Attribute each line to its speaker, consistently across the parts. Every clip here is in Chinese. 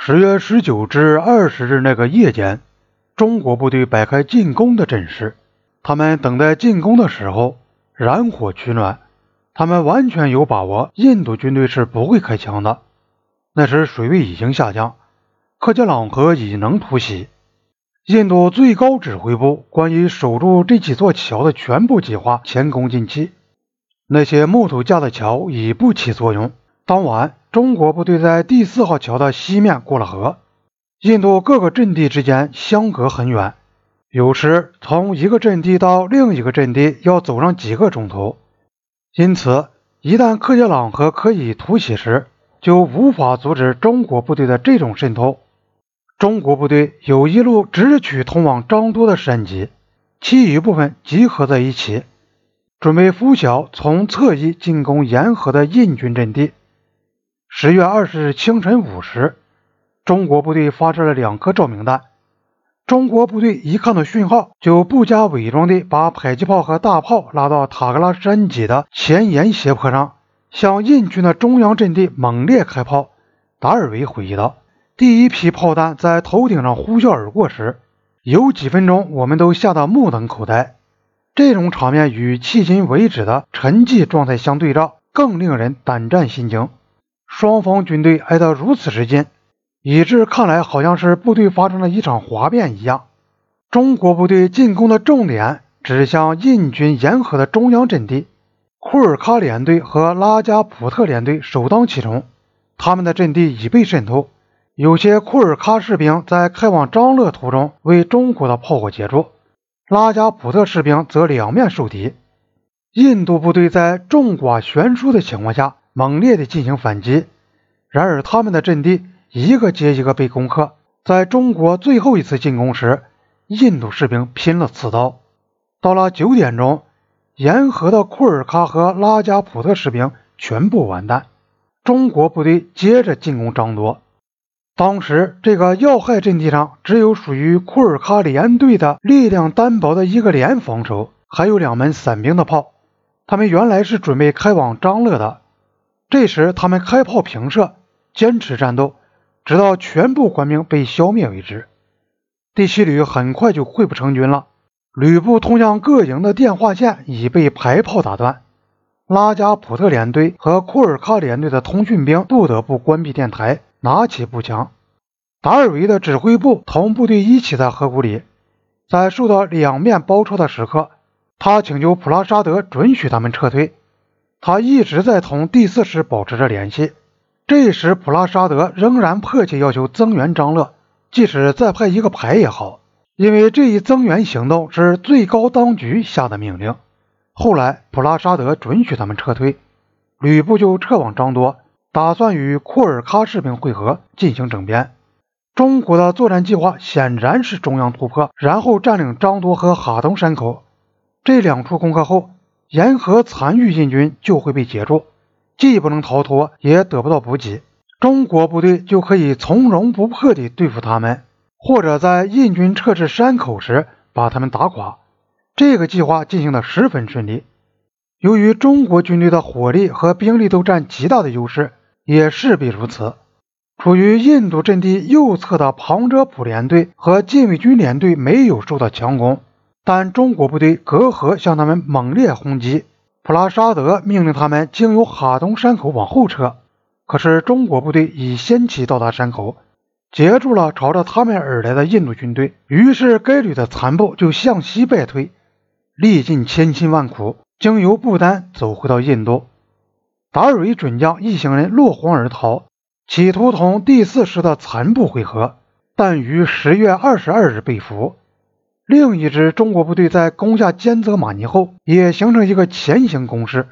Speaker 1: 十月十九至二十日那个夜间，中国部队摆开进攻的阵势。他们等待进攻的时候，燃火取暖。他们完全有把握，印度军队是不会开枪的。那时水位已经下降，克杰朗河已能突袭。印度最高指挥部关于守住这几座桥的全部计划前功尽弃。那些木头架的桥已不起作用。当晚，中国部队在第四号桥的西面过了河。印度各个阵地之间相隔很远，有时从一个阵地到另一个阵地要走上几个钟头。因此，一旦克杰朗河可以突袭时，就无法阻止中国部队的这种渗透。中国部队有一路直取通往张都的山脊，其余部分集合在一起，准备拂晓从侧翼进攻沿河的印军阵地。十月二十日清晨五时，中国部队发射了两颗照明弹。中国部队一看到讯号，就不加伪装地把迫击炮和大炮拉到塔格拉山脊的前沿斜坡上，向印军的中央阵地猛烈开炮。达尔维回忆道：“第一批炮弹在头顶上呼啸而过时，有几分钟我们都吓得目瞪口呆。这种场面与迄今为止的沉寂状态相对照，更令人胆战心惊。双方军队挨得如此之近。”以致看来好像是部队发生了一场哗变一样。中国部队进攻的重点指向印军沿河的中央阵地，库尔喀联队和拉加普特联队首当其冲。他们的阵地已被渗透，有些库尔喀士兵在开往张乐途中为中国的炮火截住，拉加普特士兵则两面受敌。印度部队在众寡悬殊的情况下猛烈地进行反击，然而他们的阵地。一个接一个被攻克。在中国最后一次进攻时，印度士兵拼了刺刀。到了九点钟，沿河的库尔喀和拉加普特士兵全部完蛋。中国部队接着进攻张多。当时这个要害阵地上只有属于库尔喀连队的力量单薄的一个连防守，还有两门散兵的炮。他们原来是准备开往张乐的。这时他们开炮平射，坚持战斗。直到全部官兵被消灭为止。第七旅很快就溃不成军了。旅部通向各营的电话线已被排炮打断。拉加普特连队和库尔喀连队的通讯兵不得不关闭电台，拿起步枪。达尔维的指挥部同部队一起在河谷里，在受到两面包抄的时刻，他请求普拉沙德准许他们撤退。他一直在同第四师保持着联系。这时，普拉沙德仍然迫切要求增援张乐，即使再派一个排也好，因为这一增援行动是最高当局下的命令。后来，普拉沙德准许他们撤退，吕布就撤往张多，打算与库尔喀士兵会合，进行整编。中国的作战计划显然是中央突破，然后占领张多和哈东山口。这两处攻克后，沿河残余印军就会被截住。既不能逃脱，也得不到补给，中国部队就可以从容不迫地对付他们，或者在印军撤至山口时把他们打垮。这个计划进行的十分顺利。由于中国军队的火力和兵力都占极大的优势，也势必如此。处于印度阵地右侧的旁遮普连队和禁卫军连队没有受到强攻，但中国部队隔河向他们猛烈轰击。普拉沙德命令他们经由哈东山口往后撤，可是中国部队已先期到达山口，截住了朝着他们而来的印度军队。于是该旅的残部就向西败退，历尽千辛万苦，经由不丹走回到印度。达尔维准将一行人落荒而逃，企图同第四师的残部会合，但于十月二十二日被俘。另一支中国部队在攻下坚泽马尼后，也形成一个前行攻势。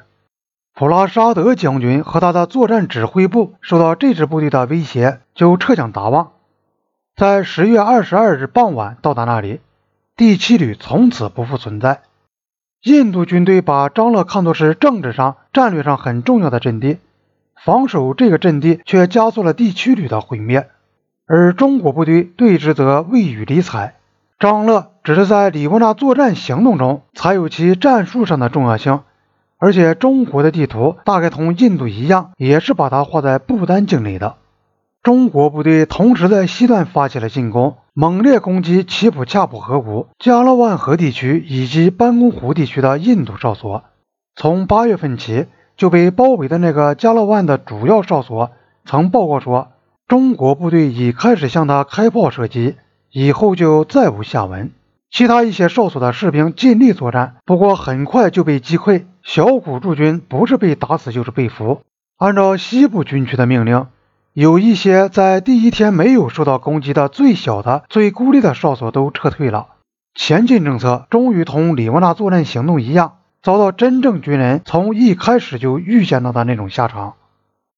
Speaker 1: 普拉沙德将军和他的作战指挥部受到这支部队的威胁，就撤向达旺。在十月二十二日傍晚到达那里，第七旅从此不复存在。印度军队把张乐看作是政治上、战略上很重要的阵地，防守这个阵地却加速了第七旅的毁灭，而中国部队对之则未予理睬。张乐只是在里沃纳作战行动中才有其战术上的重要性，而且中国的地图大概同印度一样，也是把它画在不丹境内的。中国部队同时在西段发起了进攻，猛烈攻击奇普恰普河谷、加勒万河地区以及班公湖地区的印度哨所。从八月份起就被包围的那个加勒万的主要哨所曾报告说，中国部队已开始向他开炮射击，以后就再无下文。其他一些哨所的士兵尽力作战，不过很快就被击溃。小股驻军不是被打死就是被俘。按照西部军区的命令，有一些在第一天没有受到攻击的最小的、最孤立的哨所都撤退了。前进政策终于同里沃纳作战行动一样，遭到真正军人从一开始就预见到的那种下场。